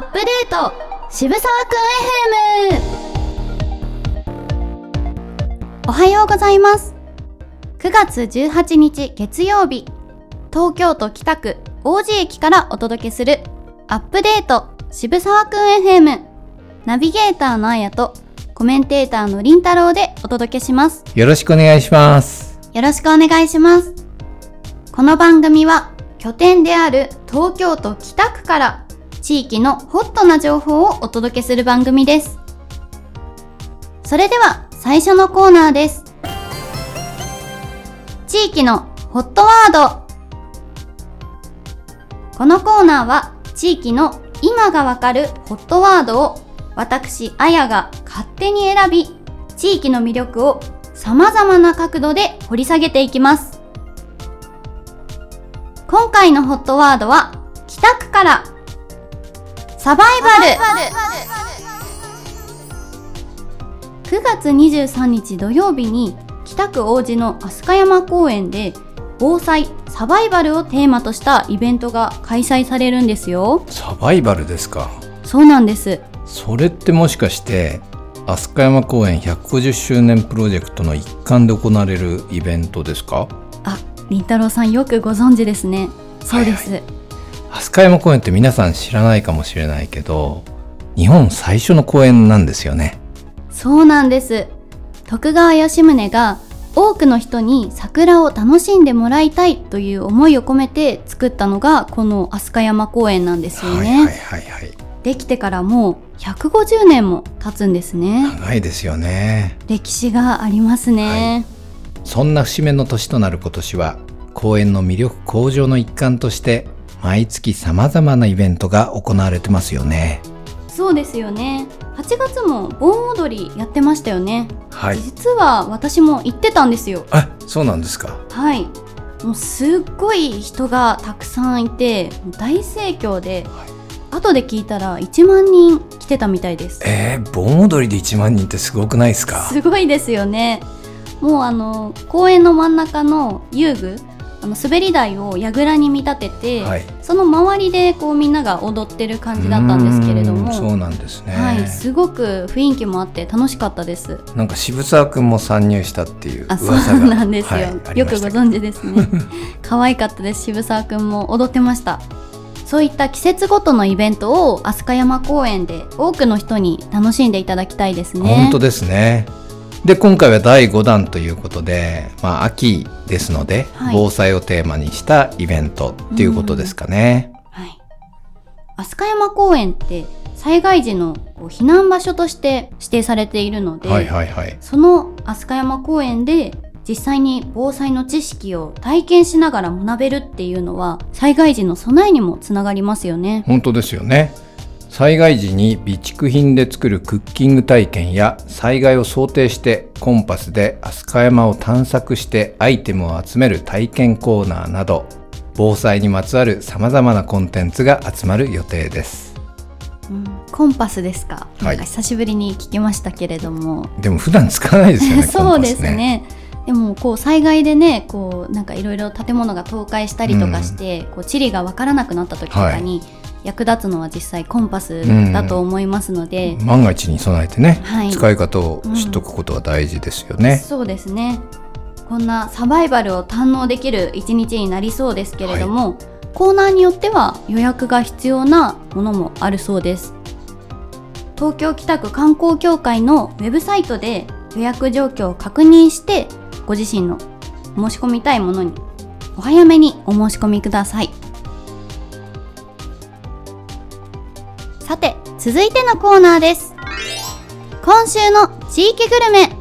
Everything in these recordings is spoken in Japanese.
アップデート。渋沢くん FM おはようございます。9月18日月曜日。東京都北区。王子駅からお届けする。アップデート。渋沢くん FM ナビゲーターのあやと。コメンテーターのりんたろうで。お届けします。よろしくお願いします。よろしくお願いします。この番組は拠点である東京都北区から地域のホットな情報をお届けする番組です。それでは最初のコーナーです。地域のホットワード。このコーナーは地域の今がわかるホットワードを私、あやが勝手に選び、地域の魅力を様々な角度で掘り下げていきます。今回のホットワードは、北区から、サバイバル !9 月23日土曜日に、北区王子の飛鳥山公園で、防災、サバイバルをテーマとしたイベントが開催されるんですよ。サバイバルですか？そうなんです。それってもしかして、飛鳥山公園150周年プロジェクトの一環で行われるイベントですか？あ、りんたろうさんよくご存知ですね。そうです。はい飛鳥山公園って皆さん知らないかもしれないけど、日本最初の公園なんですよね。そうなんです。徳川吉宗が多くの人に桜を楽しんでもらいたいという思いを込めて作ったのがこの飛鳥山公園なんですよね。はいはいはいはい。できてからもう150年も経つんですね。長いですよね。歴史がありますね。そんな節目の年となる今年は、公園の魅力向上の一環として、毎月様々なイベントが行われてますよね。そうですよね。8月も盆踊りやってましたよね。はい。実は私も行ってたんですよ。あ、そうなんですか？はい。もうすっごい人がたくさんいて大盛況で、後で聞いたら1万人来てたみたいですえー、盆踊りで1万人ってすごくないですか？すごいですよねもうあの公園の真ん中の遊具あの滑り台を櫓に見立てて、はいその周りでこうみんなが踊ってる感じだったんですけれどもそうなんですね、はい、すごく雰囲気もあって楽しかったですなんか渋沢くんも参入したっていうあ、そう噂がなんですよ。はいよくご存知ですね。可愛かったです。渋沢くんも踊ってました。そういった季節ごとのイベントを飛鳥山公園で多くの人に楽しんでいただきたいですね。本当ですねで今回は第5弾ということで、まあ、秋ですので、はい。防災をテーマにしたイベントっていうことですかね、はい。飛鳥山公園って災害時の避難場所として指定されているので、はいはいはい。その飛鳥山公園で実際に防災の知識を体験しながら学べるっていうのは災害時の備えにもつながりますよね。本当ですよね災害時に備蓄品で作るクッキング体験や災害を想定してコンパスで飛鳥山を探索してアイテムを集める体験コーナーなど防災にまつわる様々なコンテンツが集まる予定ですうんコンパスですか？はいなんか久しぶりに聞きましたけれども。でも普段使わないですよね そうですコンパスね。でもこう災害でねこうなんかいろいろ建物が倒壊したりとかして、こう地理がわからなくなった時とかに役立つのは実際コンパスだと思いますので、万が一に備えてね、はい。使い方を知っとくことが大事ですよね、そうですね。こんなサバイバルを堪能できる一日になりそうですけれども、コーナーによっては予約が必要なものもあるそうです。東京北区観光協会のウェブサイトで予約状況を確認してご自身の申し込みたいものにお早めにお申し込みください続いてのコーナーです今週の地域グルメ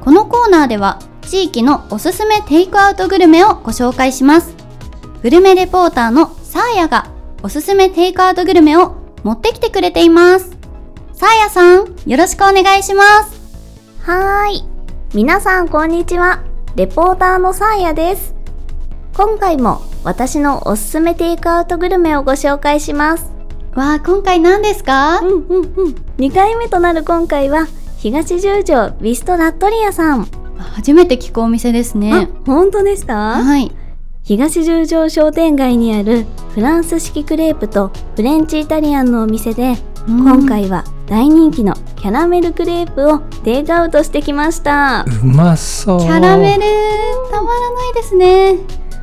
このコーナーでは地域のおすすめテイクアウトグルメをご紹介します。グルメレポーターのサーヤがおすすめテイクアウトグルメを持ってきてくれています。サーヤさん、よろしくお願いします。はーい。皆さんこんにちは。レポーターのサーヤです。今回も私のおすすめテイクアウトグルメをご紹介します。わあ、今回何ですか？うんうんうん。2回目となる今回は、東十条ビストラットリアさん。初めて聞くお店ですね。あ、本当ですか？はい。東十条商店街にあるフランス式クレープとフレンチイタリアンのお店で、今回は大人気のキャラメルクレープをテイクアウトしてきましたうまそうキャラメルたまらないですね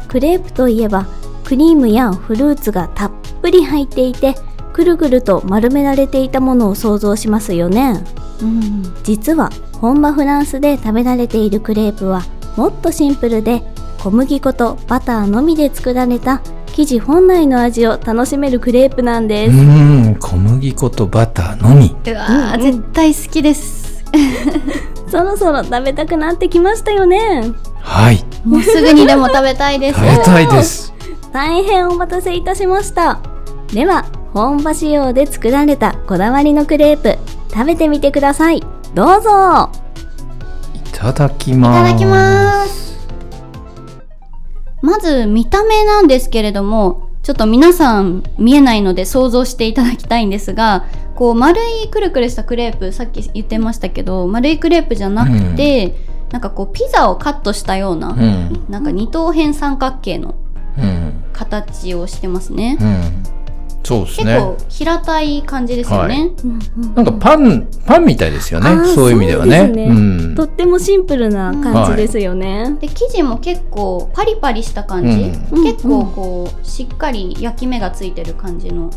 クレープといえばクリームやフルーツがたっぷり入っていてくるぐると丸められていたものを想像しますよね。うん実は本場フランスで食べられているクレープはもっとシンプルで小麦粉とバターのみで作られた生地本来の味を楽しめるクレープなんでうす、ん小麦粉とバターのみ。うわー、うん。絶対好きです。そろそろ食べたくなってきましたよね。はい。もうすぐにでも食べたいです。食べたいです。大変お待たせいたしました。では本場仕様で作られたこだわりのクレープ。食べてみてください。どうぞ。いただきます。いただきます。まず見た目なんですけれどもちょっと皆さん見えないので想像していただきたいんですがこう丸いくるくるしたクレープさっき言ってましたけど丸いクレープじゃなくて、なんかこうピザをカットしたような、うん。なんか二等辺三角形のうん。形をしてますね、うんそうですね。結構平たい感じですよね、なんかパンパンみたいですよね。そういう意味ではね。とってもシンプルな感じですよね、で生地も結構パリパリした感じ、うん。結構こうしっかり焼き目がついてる感じの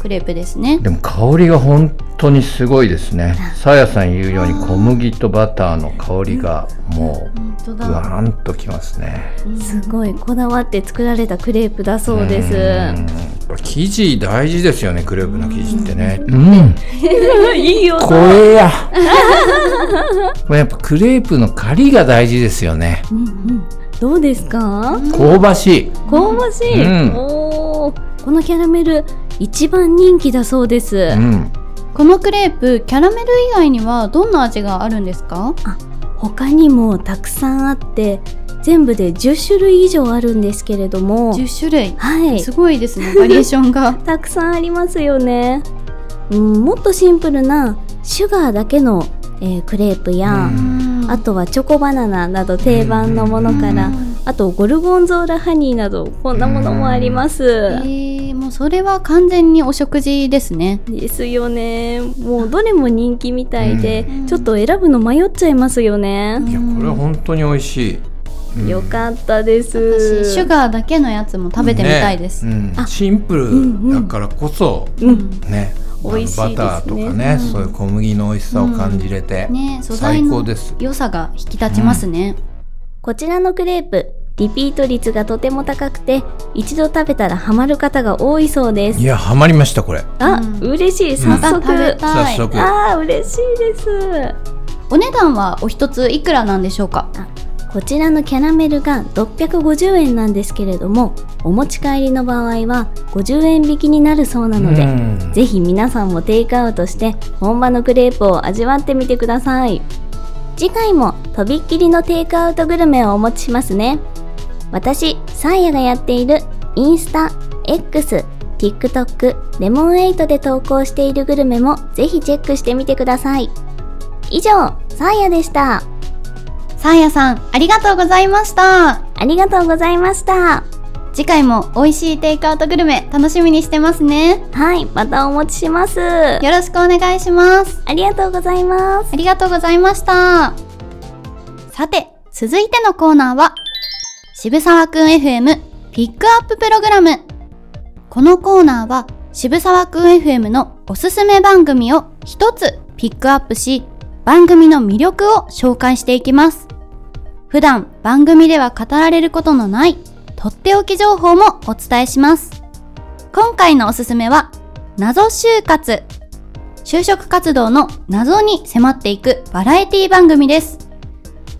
クレープですね。でも香りが本当にすごいですね。さやさん言うように小麦とバターの香りがもうぐだ。わーんときますね。すごい。こだわって作られたクレープだそうですぱ生地大事ですよねクレープの生地ってね。うん。いいよ。これや。こ れやっぱクレープのカリが大事ですよね。うんうん。どうですか？香ばしい。香ばしい、うん。おーこのキャラメル一番人気だそうです、うん。このクレープキャラメル以外にはどんな味があるんですか？他にもたくさんあって全部で10種類以上あるんですけれども。10種類。はい。すごいですね。バリエーションが。たくさんありますよね、うん、もっとシンプルなシュガーだけの、えークレープや、あとはチョコバナナなど定番のものから、あとゴルゴンゾーラハニーなどこんなものもあります、えー、もうそれは完全にお食事ですね。ですよね。もうどれも人気みたいで、うん。ちょっと選ぶの迷っちゃいますよね、いやこれは本当に美味しい、うんよかったです。私シュガーだけのやつも食べてみたいです、ねうん。あ。シンプルだからこそ、うんね。美味しいですね。バターとかね、そういう小麦の美味しさを感じれて、ね素材の最高です。良さが引き立ちますね、こちらのクレープリピート率がとても高くて一度食べたらハマる方が多いそうです。いやハマりましたこれ。あ、うん。嬉しい。早速、食べたい。早速。あー嬉しいです。お値段はお一ついくらなんでしょうか？こちらのキャラメルが650円なんですけれどもお持ち帰りの場合は50円引きになるそうなので、うん。ぜひ皆さんもテイクアウトして本場のクレープを味わってみてください。次回もとびっきりのテイクアウトグルメをお持ちしますね。私サーヤがやっているインスタ X TikTok レモンエイトで投稿しているグルメもぜひチェックしてみてください。以上サーヤでしたサーヤさんありがとうございました。ありがとうございました。次回も美味しいテイクアウトグルメ楽しみにしてますね。はいまたお持ちします。あよろしくお願いします。りがとうございます。ありがとうございました。さて続いてのコーナーは渋沢くん FM ピックアッププログラム。このコーナーは渋沢くん FM のおすすめ番組を一つピックアップし番組の魅力を紹介していきます普段番組では語られることのないとっておき情報もお伝えします。今回のおすすめは謎就活。就職活動の謎に迫っていくバラエティ番組です。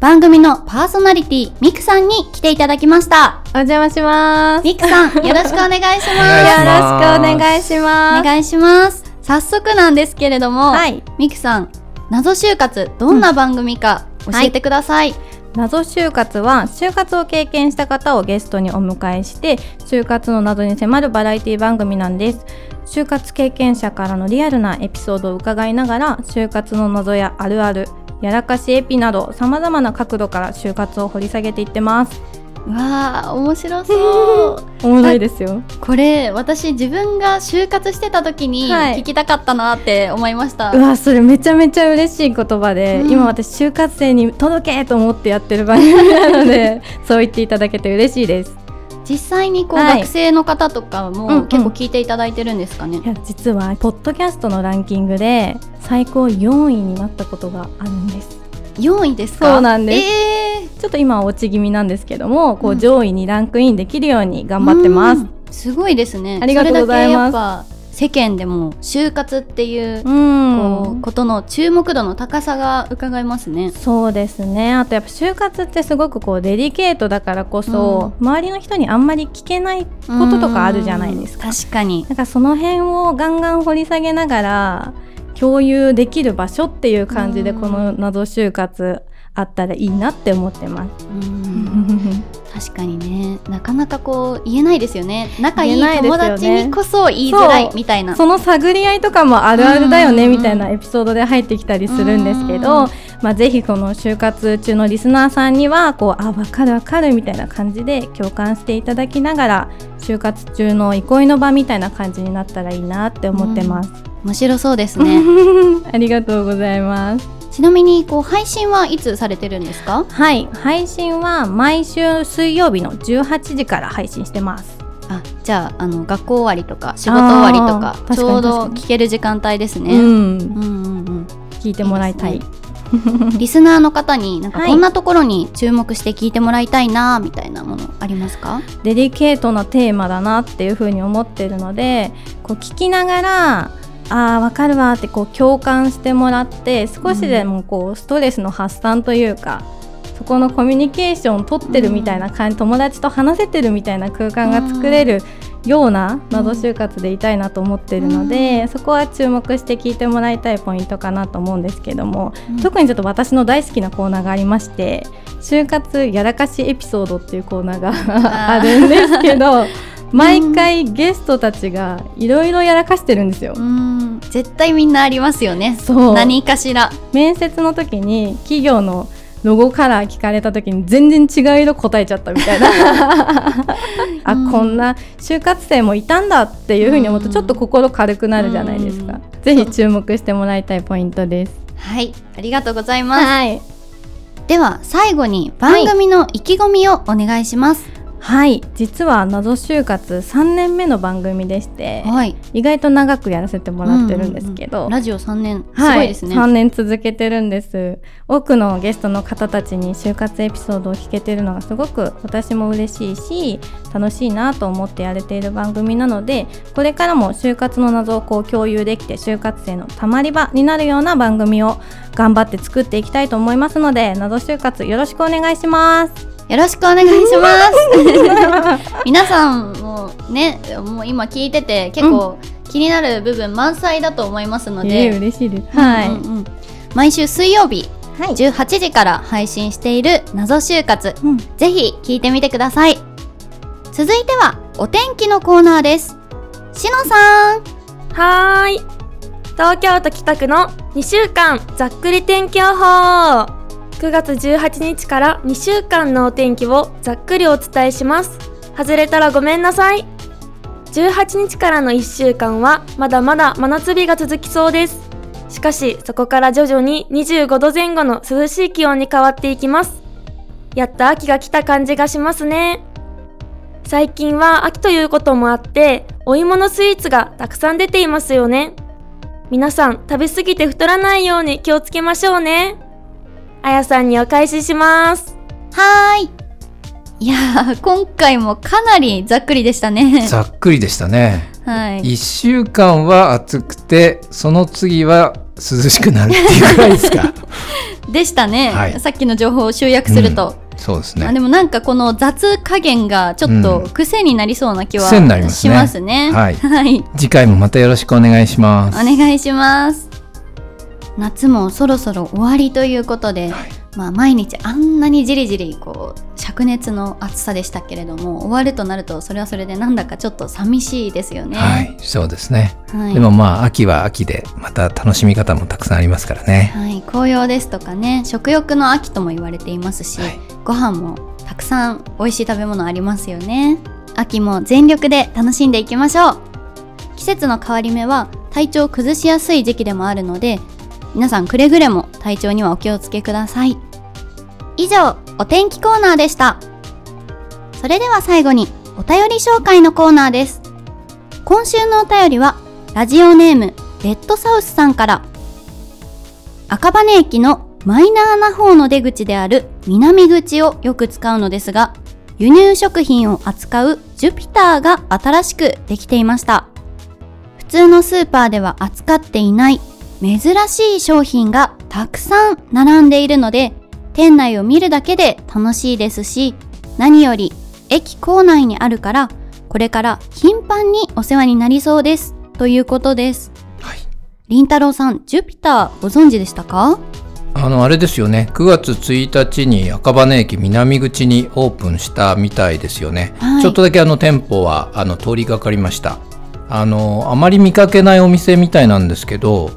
番組のパーソナリティミクさんに来ていただきました。お邪魔します。ミクさんよろしくお願いしまます。よろしくお願いしす。ます。お願いします。早速なんですけれども、はい。ミクさん謎就活どんな番組か教えてください、謎就活は就活を経験した方をゲストにお迎えして就活の謎に迫るバラエティ番組なんです。就活経験者からのリアルなエピソードを伺いながら就活の謎やあるあるやらかしエピなどさまざまな角度から就活を掘り下げていってます。わー面白そう。おもろいですよ。これ私自分が就活してた時にはい。聞きたかったなって思いました、うわそれめちゃめちゃ嬉しい言葉で、うん。今私就活生に届けと思ってやってる番組なので そう言っていただけて嬉しいです。実際にこう、はい。学生の方とかうんうもん。結構聞いていただいてるんですかね、いや実はポッドキャストのランキングで最高4位になったことがあるんです。4位ですか？そうなんです。えちょっと今は落ち気味なんですけどもこううん。上位にランクインできるように頑張ってます。うん。すごいですね。ありがとうございます。世間でも就活っていううこんうことの注目度の高さが伺えますね。そうですね。あとやっぱ就活ってすごくこうデリケートだからこそ、周りの人にあんまり聞けないこととかあるじゃないですか。うん。確かに。なんかその辺をガンガン掘り下げながら共有できる場所っていう感じでうんこの謎就活あったらいいなって思ってます。うん確かにねなかなかこう言えないですよね仲いい友ね達にこそ言いづらいみたいな。その探り合いとかもあるあるだよねうんみたいなエピソードで入ってきたりするんですけど、うんまあ、ぜひこの就活中のリスナーさんにはこうあ分かる分かるみたいな感じで共感していただきながら就活中の憩いの場みたいな感じになったらいいなって思ってます。面白そうですね。ありがとうございます。ちなみにこう配信はいつされてるんですか？はい配信は毎週水曜日の18時から配信してますあじゃああの学校終わりとか仕事終わりとかちょうど聞ける時間帯ですね。うんうんうん聞いてもらいたいいいうん。リスナーの方になんかはいこんなところに注目して聞いてもらいたいなみたいなものありますか？デリケートなテーマだなっていうふうに思ってるのでこう聞きながらあーわかるわってこう共感してもらって少しでもこうストレスの発散というか、そこのコミュニケーションを取ってるみたいな感じ、友達と話せてるみたいな空間が作れるような謎就活でいたいなと思ってるので、そこは注目して聞いてもらいたいポイントかなと思うんですけども、うん。特にちょっと私の大好きなコーナーがありまして就活やらかしエピソードっていうコーナーがあ るんですけど 毎回ゲストたちがいろいろやらかしてるんですよ。うん絶対みんなありますよね。そう何かしら。面接の時に企業のロゴカラー聞かれた時に全然違う色答えちゃったみたいな あ、うんこんな就活生もいたんだっていうふうに思うとうんちょっと心軽くなるじゃないですか、ぜひ注目してもらいたいポイントですはいありがとうございます。はいでは最後に番組の意気込みをお願いします。はい実は謎就活3年目の番組でしてはい。意外と長くやらせてもらってるんですけど、うんうんうん。ラジオ3年。すはい、ごいですね。3年続けてるんです。多くのゲストの方たちに就活エピソードを聞けてるのがすごく私も嬉しいし楽しいなと思ってやれている番組なのでこれからも就活の謎をこう共有できて就活生のたまり場になるような番組を頑張って作っていきたいと思いますので謎就活よろしくお願いしますよろしくお願いします。皆さんもね、もう今聞いてて結構気になる部分満載だと思いますのええで、嬉しいですはい、うんうんうん毎週水曜日はい18時から配信している謎就活、うんぜひ聞いてみてください。続いてはお天気のコーナーです。しのさん、はーい。東京都北区の2週間ざっくり天気予報。9月18日から2週間のお天気をざっくりお伝えします。外れたらごめんなさい。18日からの1週間はまだまだ真夏日が続きそうです。しかしそこから徐々に25度前後の涼しい気温に変わっていきます。やっと秋が来た感じがしますね。最近は秋ということもあってお芋のスイーツがたくさん出ていますよね皆さん食べ過ぎて太らないように気をつけましょうねあやさんにお返ししますはーい。いやー、今回もかなりざっくりでしたね。ざっくりでしたね。はい。1週間は暑くてその次は涼しくなるっていうくらいですか でしたね、はいさっきの情報を集約すると。そうですねあでもなんかこの雑加減がちょっとうん癖になりそうな気は癖になりますしねますね。はいはい。次回もまたよろしくお願いしますお願いします。夏もそろそろ終わりということで、まあ毎日あんなにじりじりこう灼熱の暑さでしたけれども終わるとなるとそれはそれでなんだかちょっと寂しいですよね。はいそうですね、はい。でもまあ秋は秋でまた楽しみ方もたくさんありますからね。はい、紅葉ですとかね食欲の秋とも言われていますし、はい。ご飯もたくさん美味しい食べ物ありますよね。秋も全力で楽しんでいきましょう。季節の変わり目は体調を崩しやすい時期でもあるので皆さんくれぐれも体調にはお気をつけください。以上お天気コーナーでした。それでは最後にお便り紹介のコーナーです。今週のお便りはラジオネームレッドサウスさんから。赤羽駅のマイナーな方の出口である南口をよく使うのですが輸入食品を扱うジュピターが新しくできていました。普通のスーパーでは扱っていない珍しい商品がたくさん並んでいるので店内を見るだけで楽しいですし何より駅構内にあるからこれから頻繁にお世話になりそうです。ということです。はい。りんたろうさんジュピターご存知でしたか？あのあれですよね。9月1日に赤羽駅南口にオープンしたみたいですよね、はい。ちょっとだけあの店舗はあの通りがかりました。あのあまり見かけないお店みたいなんですけど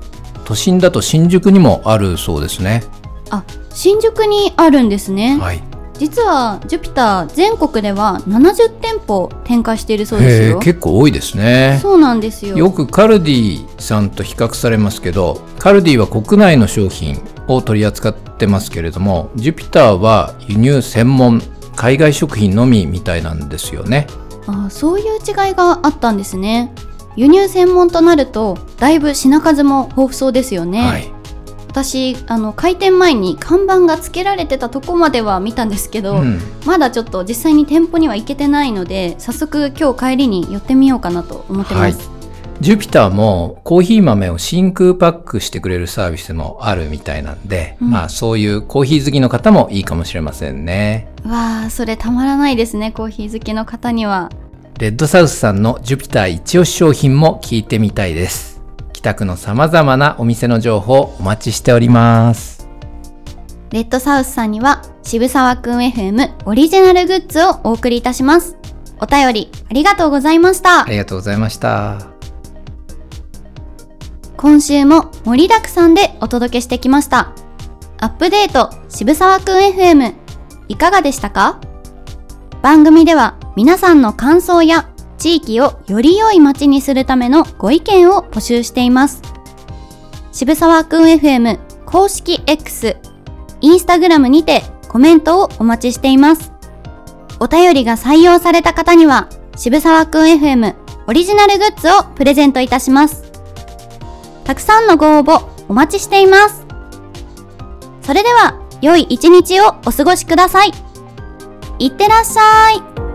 都心だと新宿にもあるそうですね。あ新宿にあるんですね、はい。実はジュピター全国では70店舗展開しているそうですよ。結構多いですね。そうなんですよ。よくカルディさんと比較されますけどカルディは国内の商品を取り扱ってますけれどもジュピターは輸入専門海外食品のみみたいなんですよね。あそういう違いがあったんですね輸入専門となるとだいぶ品数も豊富そうですよね、はい。私あの開店前に看板が付けられてたとこまでは見たんですけど、うん。まだちょっと実際に店舗には行けてないので早速今日帰りに寄ってみようかなと思ってます、ジュピターもコーヒー豆を真空パックしてくれるサービスもあるみたいなんで、うん。まあそういうコーヒー好きの方もいいかもしれませんね。わあそれたまらないですねコーヒー好きの方にはレッドサウスさんのジュピター一押し商品も聞いてみたいです。北区の様々なお店の情報お待ちしております。レッドサウスさんには渋沢くん FM オリジナルグッズをお送りいたしますお便りありがとうございましたありがとうございました。今週も盛りだくさんでお届けしてきました。アップデート渋沢くん FM いかがでしたか？番組では皆さんの感想や地域をより良い街にするためのご意見を募集しています。渋沢くん FM 公式 X、インスタグラムにてコメントをお待ちしています。お便りが採用された方には渋沢くん FM オリジナルグッズをプレゼントいたします。たくさんのご応募お待ちしています。それでは、良い一日をお過ごしください。いってらっしゃい。